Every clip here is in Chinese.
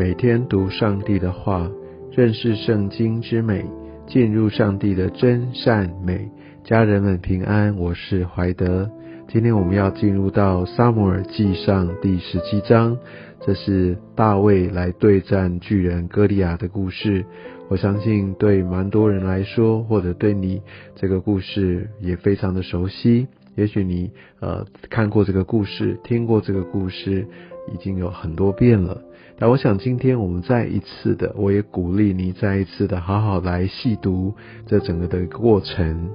每天读上帝的话，认识圣经之美，进入上帝的真善美。家人们平安，我是怀德。今天我们要进入到撒母耳记上第十七章，这是大卫来对战巨人歌利亚的故事。我相信对蛮多人来说，或者对你这个故事也非常的熟悉。也许你呃看过这个故事，听过这个故事，已经有很多遍了。但我想今天我们再一次的，我也鼓励你再一次的好好来细读这整个的过程。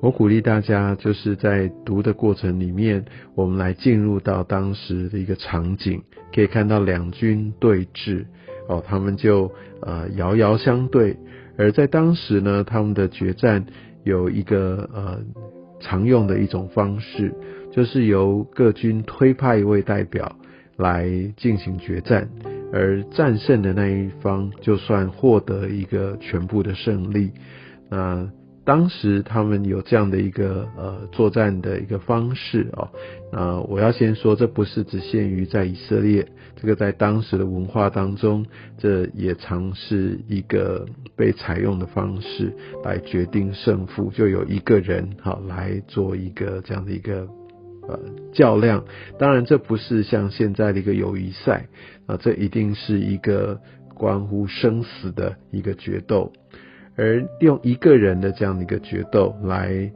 我鼓励大家就是在读的过程里面，我们来进入到当时的一个场景，可以看到两军对峙。哦，他们就呃遥遥相对，而在当时呢，他们的决战有一个呃常用的一种方式，就是由各军推派一位代表来进行决战，而战胜的那一方就算获得一个全部的胜利。那当时他们有这样的一个呃作战的一个方式哦，那我要先说，这不是只限于在以色列，这个在当时的文化当中，这也常是一个被采用的方式来决定胜负，就有一个人好来做一个这样的一个呃较量。当然，这不是像现在的一个友谊赛啊，这一定是一个关乎生死的一个决斗。而用一个人的这样的一个决斗来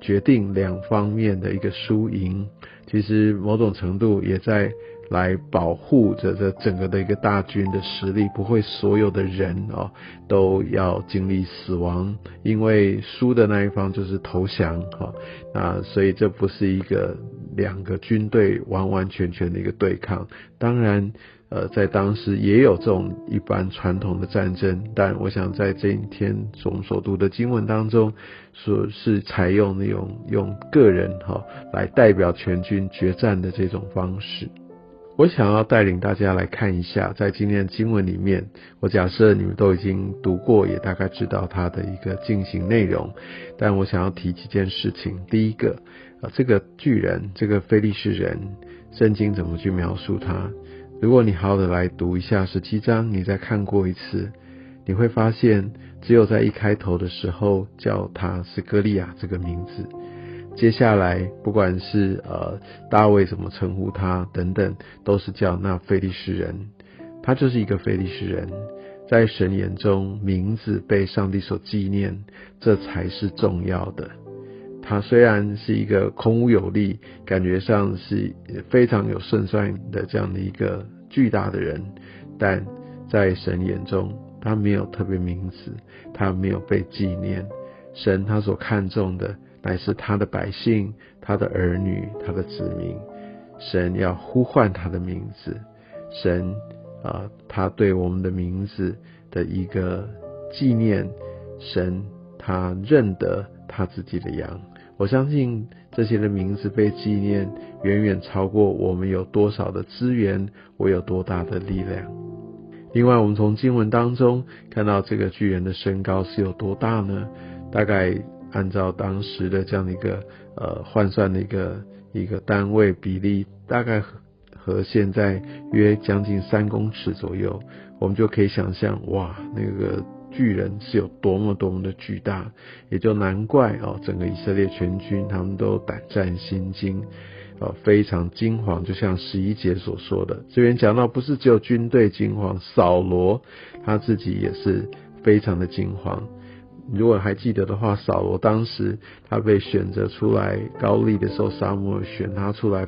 决定两方面的一个输赢，其实某种程度也在来保护着这整个的一个大军的实力，不会所有的人哦都要经历死亡，因为输的那一方就是投降哈，那所以这不是一个两个军队完完全全的一个对抗，当然。呃，在当时也有这种一般传统的战争，但我想在这一天我们所读的经文当中，说是采用那种用个人哈来代表全军决战的这种方式。我想要带领大家来看一下，在今天的经文里面，我假设你们都已经读过，也大概知道它的一个进行内容，但我想要提几件事情。第一个，啊，这个巨人，这个非利士人，圣经怎么去描述他？如果你好好的来读一下十七章，你再看过一次，你会发现，只有在一开头的时候叫他是歌利亚这个名字，接下来不管是呃大卫怎么称呼他等等，都是叫那非利士人，他就是一个非利士人，在神眼中名字被上帝所纪念，这才是重要的。他虽然是一个空无有力，感觉上是非常有胜算的这样的一个巨大的人，但在神眼中，他没有特别名字，他没有被纪念。神他所看重的乃是他的百姓、他的儿女、他的子民。神要呼唤他的名字，神啊，他对我们的名字的一个纪念，神他认得他自己的羊。我相信这些的名字被纪念，远远超过我们有多少的资源，我有多大的力量。另外，我们从经文当中看到这个巨人的身高是有多大呢？大概按照当时的这样的一个呃换算的一个一个单位比例，大概和现在约将近三公尺左右，我们就可以想象，哇，那个。巨人是有多么多么的巨大，也就难怪哦，整个以色列全军他们都胆战心惊，哦，非常惊惶。就像十一节所说的，这边讲到不是只有军队惊惶，扫罗他自己也是非常的惊惶。如果还记得的话，扫罗当时他被选择出来高丽的时候，沙漠选他出来，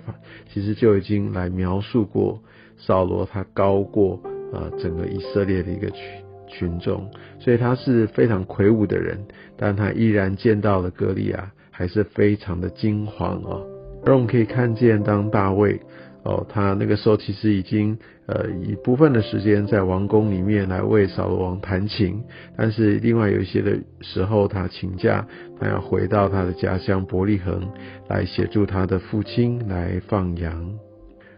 其实就已经来描述过扫罗他高过啊整个以色列的一个区。群众，所以他是非常魁梧的人，但他依然见到了歌利亚，还是非常的惊惶哦。而我们可以看见，当大卫哦，他那个时候其实已经呃一部分的时间在王宫里面来为扫罗王弹琴，但是另外有一些的时候，他请假，他要回到他的家乡伯利恒来协助他的父亲来放羊。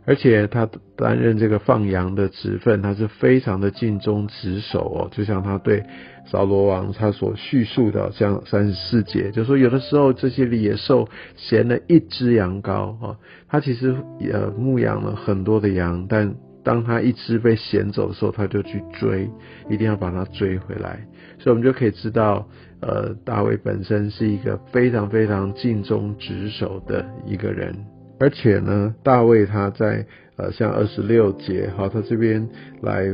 而且他担任这个放羊的职分，他是非常的尽忠职守哦。就像他对扫罗王他所叙述的，像三十四节，就说有的时候这些野兽衔了一只羊羔啊，他其实呃牧养了很多的羊，但当他一只被衔走的时候，他就去追，一定要把它追回来。所以，我们就可以知道，呃，大卫本身是一个非常非常尽忠职守的一个人。而且呢，大卫他在呃，像二十六节，哈，他这边来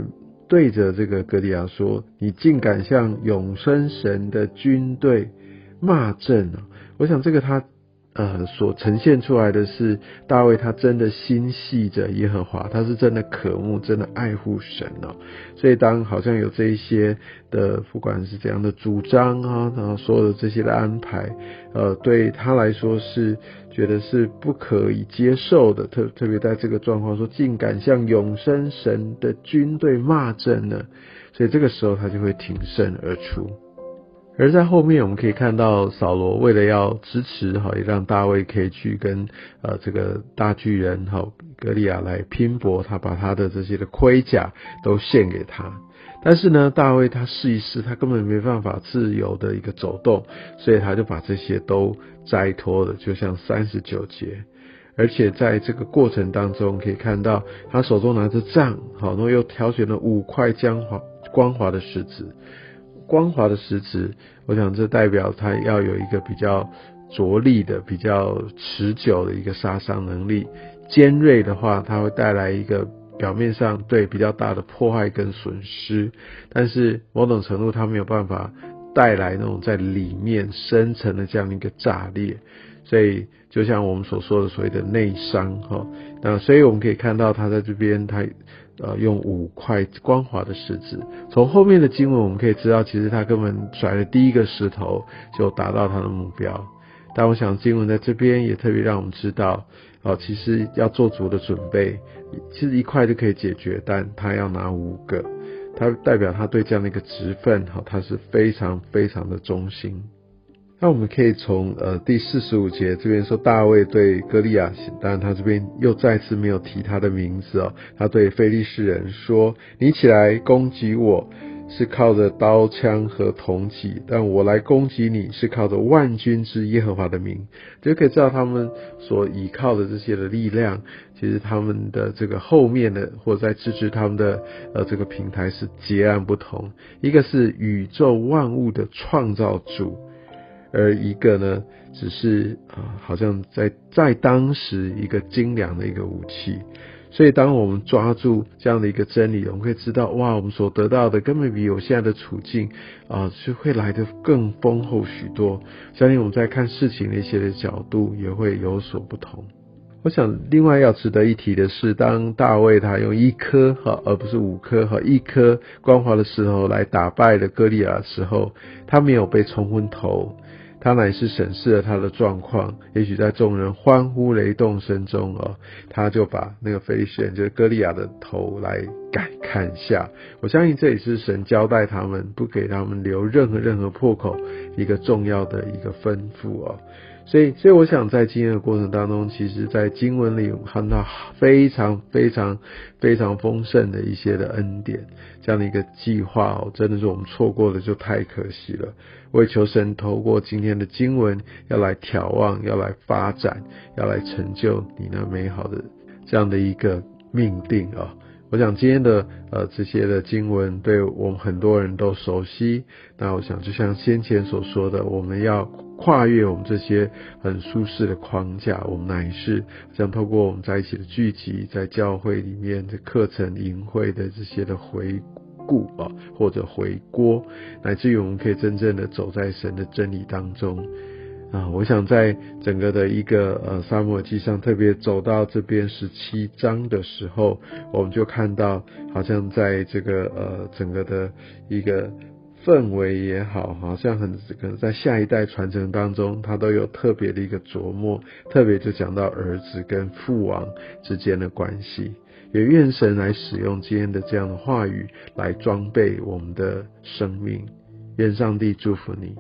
对着这个格利亚说：“你竟敢向永生神的军队骂阵啊！”我想这个他。呃，所呈现出来的是大卫，他真的心系着耶和华，他是真的渴慕，真的爱护神哦。所以当好像有这一些的，不管是怎样的主张啊，然后所有的这些的安排，呃，对他来说是觉得是不可以接受的。特特别在这个状况说，竟敢向永生神的军队骂阵呢？所以这个时候他就会挺身而出。而在后面，我们可以看到扫罗为了要支持哈，也让大卫可以去跟呃这个大巨人哈格利亚来拼搏，他把他的这些的盔甲都献给他。但是呢，大卫他试一试，他根本没办法自由的一个走动，所以他就把这些都摘脱了，就像三十九节。而且在这个过程当中，可以看到他手中拿着杖，好，然后又挑选了五块光滑光滑的石子。光滑的石子，我想这代表它要有一个比较着力的、比较持久的一个杀伤能力。尖锐的话，它会带来一个表面上对比较大的破坏跟损失，但是某种程度它没有办法带来那种在里面深层的这样一个炸裂。所以就像我们所说的所谓的内伤，哈，那所以我们可以看到它在这边它。呃，用五块光滑的石子。从后面的经文我们可以知道，其实他根本甩了第一个石头就达到他的目标。但我想经文在这边也特别让我们知道，哦，其实要做足的准备。其实一块就可以解决，但他要拿五个，他代表他对这样的一个职分，哈，他是非常非常的忠心。那我们可以从呃第四十五节这边说，大卫对歌利亚，当然他这边又再次没有提他的名字哦。他对非利士人说：“你起来攻击我，是靠着刀枪和铜戟；但我来攻击你，是靠着万军之耶和华的名。”就可以知道他们所依靠的这些的力量，其实他们的这个后面的或在支持他们的呃这个平台是截然不同。一个是宇宙万物的创造主。而一个呢，只是啊，好像在在当时一个精良的一个武器。所以，当我们抓住这样的一个真理，我们会知道，哇，我们所得到的根本比我现在的处境啊，是会来的更丰厚许多。相信我们在看事情的一些的角度也会有所不同。我想，另外要值得一提的是，当大卫他用一颗哈，而不是五颗哈，一颗光滑的石头来打败了歌利亚的时候，他没有被冲昏头。他乃是审视了他的状况，也许在众人欢呼雷动声中哦，他就把那个飞旋就是歌利亚的头来改看下。我相信这也是神交代他们不给他们留任何任何破口一个重要的一个吩咐哦。所以，所以我想在今天的过程当中，其实，在经文里我看到非常非常非常丰盛的一些的恩典，这样的一个计划哦，真的是我们错过了就太可惜了。为求神透过今天的经文，要来眺望，要来发展，要来成就你那美好的这样的一个命定啊。我想今天的呃这些的经文对我们很多人都熟悉。那我想就像先前所说的，我们要跨越我们这些很舒适的框架，我们乃是想透过我们在一起的聚集，在教会里面的课程、营会的这些的回顾啊，或者回锅，乃至于我们可以真正的走在神的真理当中。啊，我想在整个的一个呃沙漠记上，特别走到这边十七章的时候，我们就看到，好像在这个呃整个的一个氛围也好，好像很可能在下一代传承当中，他都有特别的一个琢磨，特别就讲到儿子跟父王之间的关系，也愿神来使用今天的这样的话语来装备我们的生命，愿上帝祝福你。